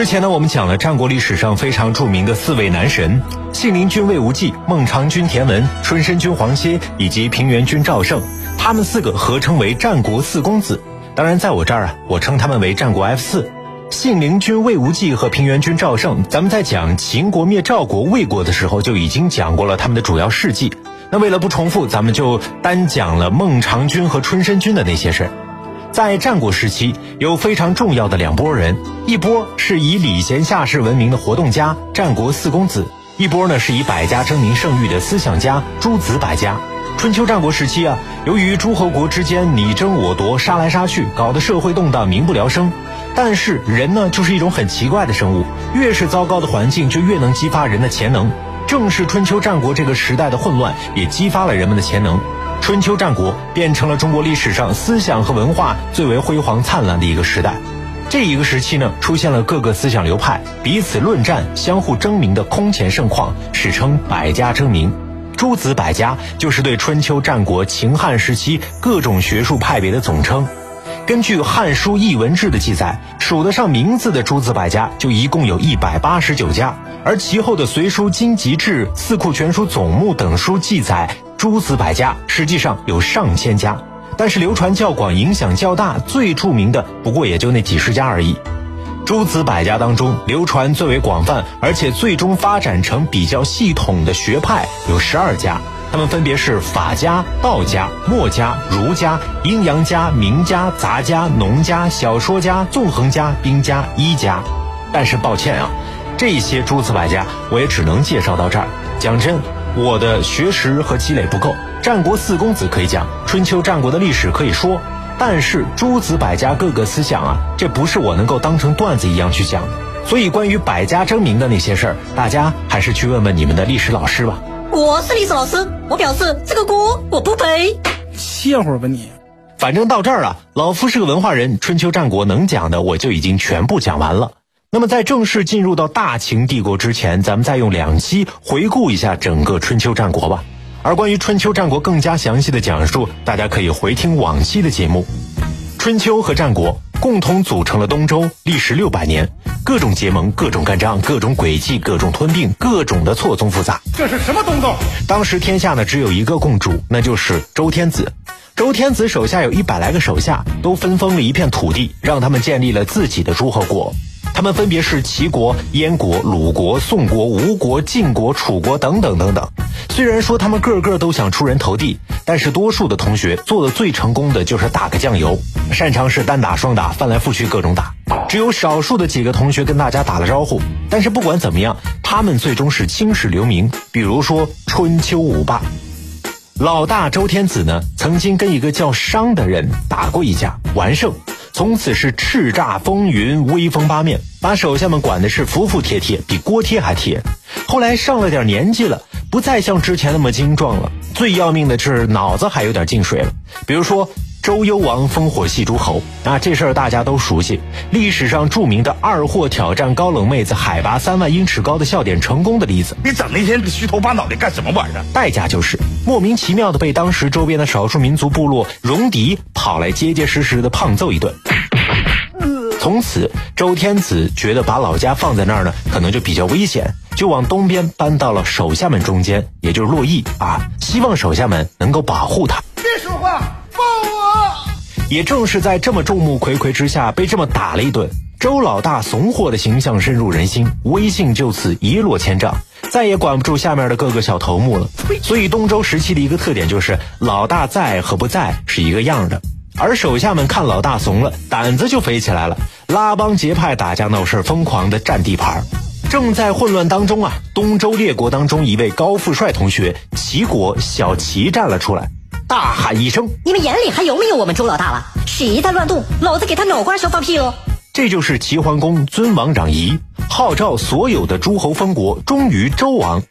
之前呢，我们讲了战国历史上非常著名的四位男神：信陵君魏无忌、孟尝君田文、春申君黄歇以及平原君赵胜。他们四个合称为战国四公子。当然，在我这儿啊，我称他们为战国 F 四。信陵君魏无忌和平原君赵胜，咱们在讲秦国灭赵国、魏国的时候就已经讲过了他们的主要事迹。那为了不重复，咱们就单讲了孟尝君和春申君的那些事儿。在战国时期，有非常重要的两拨人，一波是以礼贤下士闻名的活动家战国四公子，一波呢是以百家争鸣盛誉的思想家诸子百家。春秋战国时期啊，由于诸侯国之间你争我夺，杀来杀去，搞得社会动荡，民不聊生。但是人呢，就是一种很奇怪的生物，越是糟糕的环境，就越能激发人的潜能。正是春秋战国这个时代的混乱，也激发了人们的潜能。春秋战国变成了中国历史上思想和文化最为辉煌灿烂的一个时代。这一个时期呢，出现了各个思想流派彼此论战、相互争鸣的空前盛况，史称百家争鸣。诸子百家就是对春秋战国秦汉时期各种学术派别的总称。根据《汉书·艺文志》的记载，数得上名字的诸子百家就一共有一百八十九家，而其后的《隋书·经籍志》《四库全书总目》等书记载。诸子百家实际上有上千家，但是流传较广、影响较大、最著名的不过也就那几十家而已。诸子百家当中，流传最为广泛，而且最终发展成比较系统的学派有十二家，他们分别是法家、道家、墨家、儒家、阴阳家、名家、杂家、农家、小说家、纵横家、兵家、医家。但是抱歉啊，这些诸子百家我也只能介绍到这儿。讲真。我的学识和积累不够，战国四公子可以讲，春秋战国的历史可以说，但是诸子百家各个思想啊，这不是我能够当成段子一样去讲的。所以关于百家争鸣的那些事儿，大家还是去问问你们的历史老师吧。我是历史老师，我表示这个锅我不背。歇会儿吧你。反正到这儿啊，老夫是个文化人，春秋战国能讲的我就已经全部讲完了。那么，在正式进入到大秦帝国之前，咱们再用两期回顾一下整个春秋战国吧。而关于春秋战国更加详细的讲述，大家可以回听往期的节目。春秋和战国共同组成了东周，历时六百年，各种结盟，各种干仗，各种诡计，各种吞并，各种的错综复杂。这是什么东东？当时天下呢只有一个共主，那就是周天子。周天子手下有一百来个手下，都分封了一片土地，让他们建立了自己的诸侯国。他们分别是齐国、燕国、鲁国、宋国、吴国、晋国、楚国等等等等。虽然说他们个个都想出人头地，但是多数的同学做的最成功的就是打个酱油，擅长是单打双打，翻来覆去各种打。只有少数的几个同学跟大家打了招呼。但是不管怎么样，他们最终是青史留名。比如说春秋五霸，老大周天子呢，曾经跟一个叫商的人打过一架，完胜。从此是叱咤风云，威风八面，把手下们管的是服服帖帖，比锅贴还贴。后来上了点年纪了，不再像之前那么精壮了。最要命的是脑子还有点进水了。比如说周幽王烽火戏诸侯啊，这事儿大家都熟悉。历史上著名的二货挑战高冷妹子海拔三万英尺高的笑点成功的例子。你整那些虚头巴脑的干什么玩意儿？代价就是莫名其妙的被当时周边的少数民族部落戎狄跑来结结实实的胖揍一顿。从此，周天子觉得把老家放在那儿呢，可能就比较危险，就往东边搬到了手下们中间，也就是洛邑啊，希望手下们能够保护他。也正是在这么众目睽睽之下，被这么打了一顿，周老大怂货的形象深入人心，威信就此一落千丈，再也管不住下面的各个小头目了。所以，东周时期的一个特点就是，老大在和不在是一个样的。而手下们看老大怂了，胆子就飞起来了，拉帮结派打架闹事，疯狂的占地盘。正在混乱当中啊，东周列国当中一位高富帅同学齐国小齐站了出来，大喊一声：“你们眼里还有没有我们周老大了？谁再乱动，老子给他脑瓜上放屁哦！”这就是齐桓公尊王攘夷，号召所有的诸侯封国，忠于周王。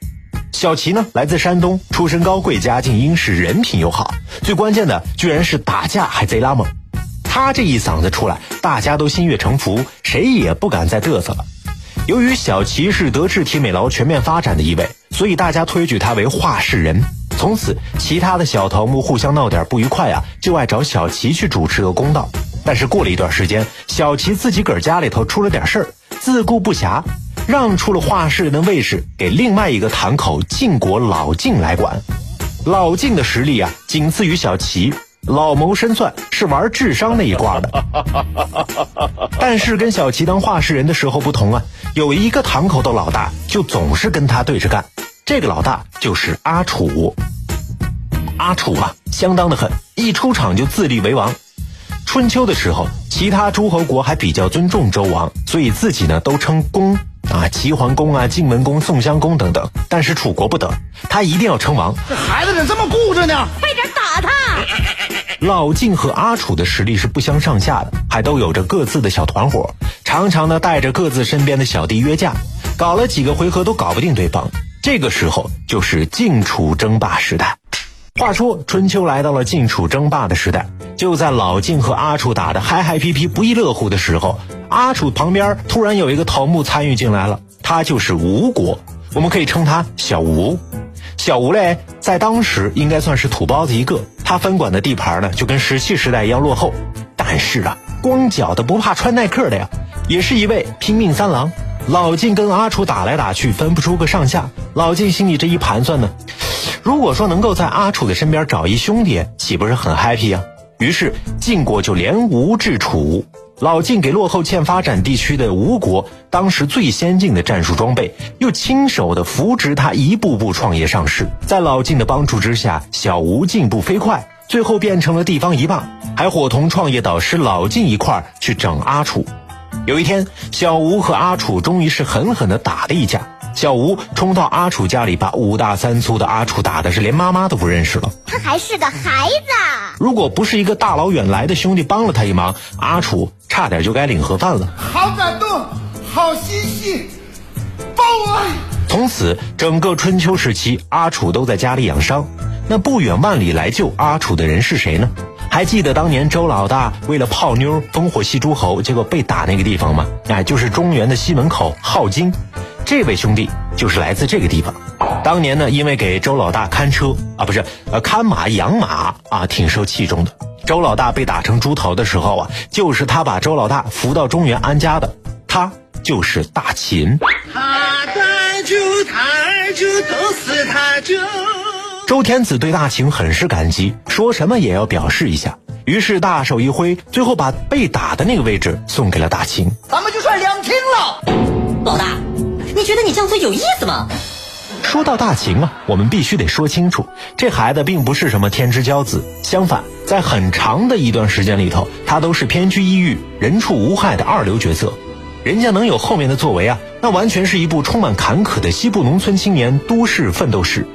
小齐呢，来自山东，出身高贵，家境殷实，人品又好。最关键的，居然是打架还贼拉猛。他这一嗓子出来，大家都心悦诚服，谁也不敢再嘚瑟了。由于小齐是德智体美劳全面发展的一位，所以大家推举他为话事人。从此，其他的小头目互相闹点不愉快啊，就爱找小齐去主持个公道。但是过了一段时间，小齐自己个儿家里头出了点事儿，自顾不暇，让出了画室的位置给另外一个堂口晋国老晋来管。老晋的实力啊，仅次于小齐。老谋深算，是玩智商那一挂的。但是跟小齐当画室人的时候不同啊，有一个堂口的老大就总是跟他对着干。这个老大就是阿楚。阿楚啊，相当的狠，一出场就自立为王。春秋的时候，其他诸侯国还比较尊重周王，所以自己呢都称公啊，齐桓公啊、晋文公、宋襄公等等。但是楚国不得，他一定要称王。这孩子怎么这么固执呢？快点打他！老晋和阿楚的实力是不相上下的，还都有着各自的小团伙，常常呢带着各自身边的小弟约架，搞了几个回合都搞不定对方。这个时候就是晋楚争霸时代。话说春秋来到了晋楚争霸的时代，就在老晋和阿楚打得嗨嗨皮皮不亦乐乎的时候，阿楚旁边突然有一个头目参与进来了，他就是吴国，我们可以称他小吴。小吴嘞，在当时应该算是土包子一个，他分管的地盘呢就跟石器时代一样落后。但是啊，光脚的不怕穿耐克的呀，也是一位拼命三郎。老晋跟阿楚打来打去，分不出个上下。老晋心里这一盘算呢。如果说能够在阿楚的身边找一兄弟，岂不是很 happy 啊？于是晋国就联吴制楚。老晋给落后欠发展地区的吴国当时最先进的战术装备，又亲手的扶植他一步步创业上市。在老晋的帮助之下，小吴进步飞快，最后变成了地方一霸，还伙同创业导师老晋一块儿去整阿楚。有一天，小吴和阿楚终于是狠狠的打了一架。小吴冲到阿楚家里，把五大三粗的阿楚打的是连妈妈都不认识了。他还是个孩子。如果不是一个大老远来的兄弟帮了他一忙，阿楚差点就该领盒饭了。好感动，好心细，帮我！从此，整个春秋时期，阿楚都在家里养伤。那不远万里来救阿楚的人是谁呢？还记得当年周老大为了泡妞烽火戏诸侯，结果被打那个地方吗？哎，就是中原的西门口镐京。这位兄弟就是来自这个地方，当年呢，因为给周老大看车啊，不是呃看马养马啊，挺受器重的。周老大被打成猪头的时候啊，就是他把周老大扶到中原安家的，他就是大秦。他他就就都是他就。周天子对大秦很是感激，说什么也要表示一下，于是大手一挥，最后把被打的那个位置送给了大秦。咱们就算两清了，老大。你觉得你这样做有意思吗？说到大秦啊，我们必须得说清楚，这孩子并不是什么天之骄子，相反，在很长的一段时间里头，他都是偏居一隅、人畜无害的二流角色。人家能有后面的作为啊，那完全是一部充满坎坷的西部农村青年都市奋斗史。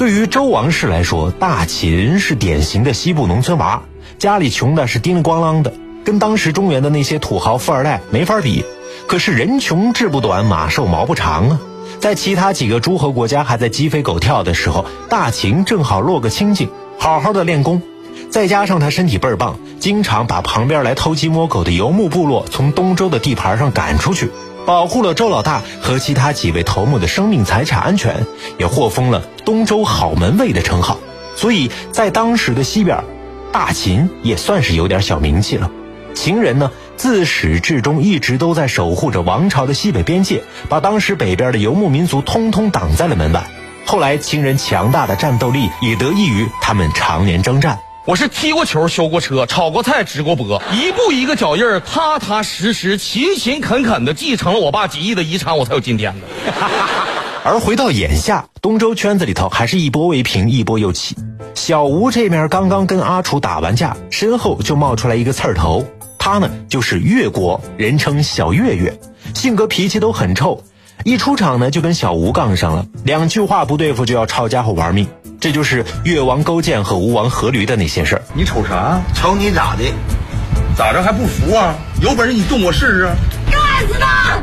对于周王室来说，大秦是典型的西部农村娃，家里穷的是叮铃咣啷的，跟当时中原的那些土豪富二代没法比。可是人穷志不短，马瘦毛不长啊！在其他几个诸侯国家还在鸡飞狗跳的时候，大秦正好落个清静，好好的练功。再加上他身体倍儿棒，经常把旁边来偷鸡摸狗的游牧部落从东周的地盘上赶出去，保护了周老大和其他几位头目的生命财产安全，也获封了东周好门卫的称号。所以在当时的西边，大秦也算是有点小名气了。秦人呢？自始至终一直都在守护着王朝的西北边界，把当时北边的游牧民族通通挡在了门外。后来秦人强大的战斗力也得益于他们常年征战。我是踢过球、修过车、炒过菜、直过播，一步一个脚印儿，踏踏实实、勤勤恳恳的继承了我爸几亿的遗产，我才有今天的。而回到眼下，东周圈子里头还是一波未平，一波又起。小吴这面刚刚跟阿楚打完架，身后就冒出来一个刺儿头。他呢，就是越国，人称小月月，性格脾气都很臭，一出场呢就跟小吴杠上了，两句话不对付就要抄家伙玩命，这就是越王勾践和吴王阖闾的那些事儿。你瞅啥？瞅你咋的？咋着还不服啊？有本事你动我试试！干死他！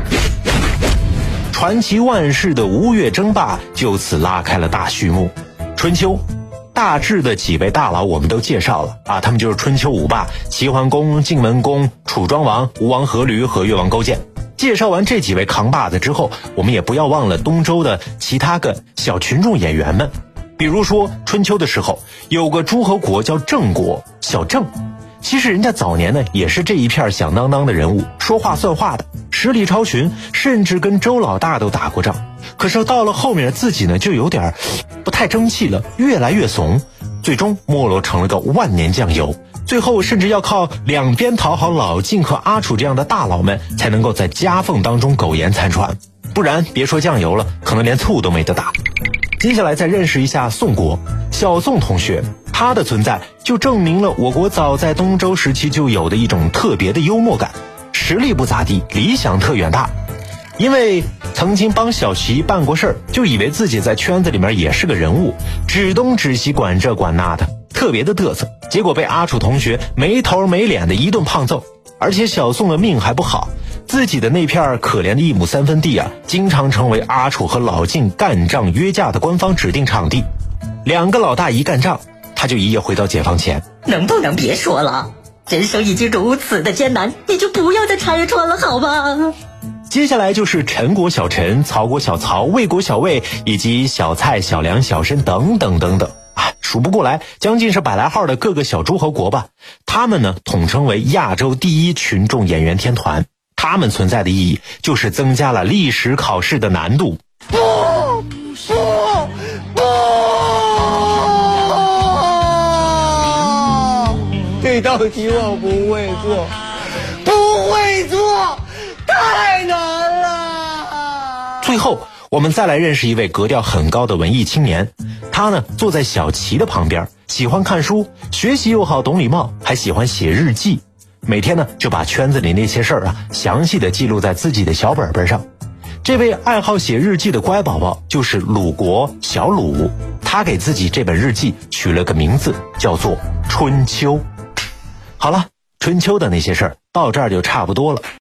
传奇万世的吴越争霸就此拉开了大序幕。春秋。大致的几位大佬我们都介绍了啊，他们就是春秋五霸齐桓公、晋文公、楚庄王、吴王阖闾和越王勾践。介绍完这几位扛把子之后，我们也不要忘了东周的其他个小群众演员们。比如说春秋的时候，有个诸侯国叫郑国，小郑，其实人家早年呢也是这一片响当当的人物，说话算话的，实力超群，甚至跟周老大都打过仗。可是到了后面自己呢就有点不太争气了，越来越怂，最终没落成了个万年酱油。最后甚至要靠两边讨好老晋和阿楚这样的大佬们，才能够在夹缝当中苟延残喘。不然别说酱油了，可能连醋都没得打。接下来再认识一下宋国，小宋同学，他的存在就证明了我国早在东周时期就有的一种特别的幽默感。实力不咋地，理想特远大。因为曾经帮小齐办过事儿，就以为自己在圈子里面也是个人物，指东指西管这管那的，特别的嘚瑟。结果被阿楚同学没头没脸的一顿胖揍，而且小宋的命还不好，自己的那片可怜的一亩三分地啊，经常成为阿楚和老靳干仗约架的官方指定场地。两个老大一干仗，他就一夜回到解放前。能不能别说了？人生已经如此的艰难，你就不要再拆穿了，好吗？接下来就是陈国小陈、曹国小曹、魏国小魏，以及小蔡、小梁、小申等等等等啊，数不过来，将近是百来号的各个小诸侯国吧。他们呢，统称为亚洲第一群众演员天团。他们存在的意义，就是增加了历史考试的难度。不不不！这道题我不会做，不会做，太难了。最后，我们再来认识一位格调很高的文艺青年。他呢，坐在小齐的旁边，喜欢看书，学习又好，懂礼貌，还喜欢写日记。每天呢，就把圈子里那些事儿啊，详细的记录在自己的小本本上。这位爱好写日记的乖宝宝就是鲁国小鲁，他给自己这本日记取了个名字，叫做《春秋》。好了，春秋的那些事儿到这儿就差不多了。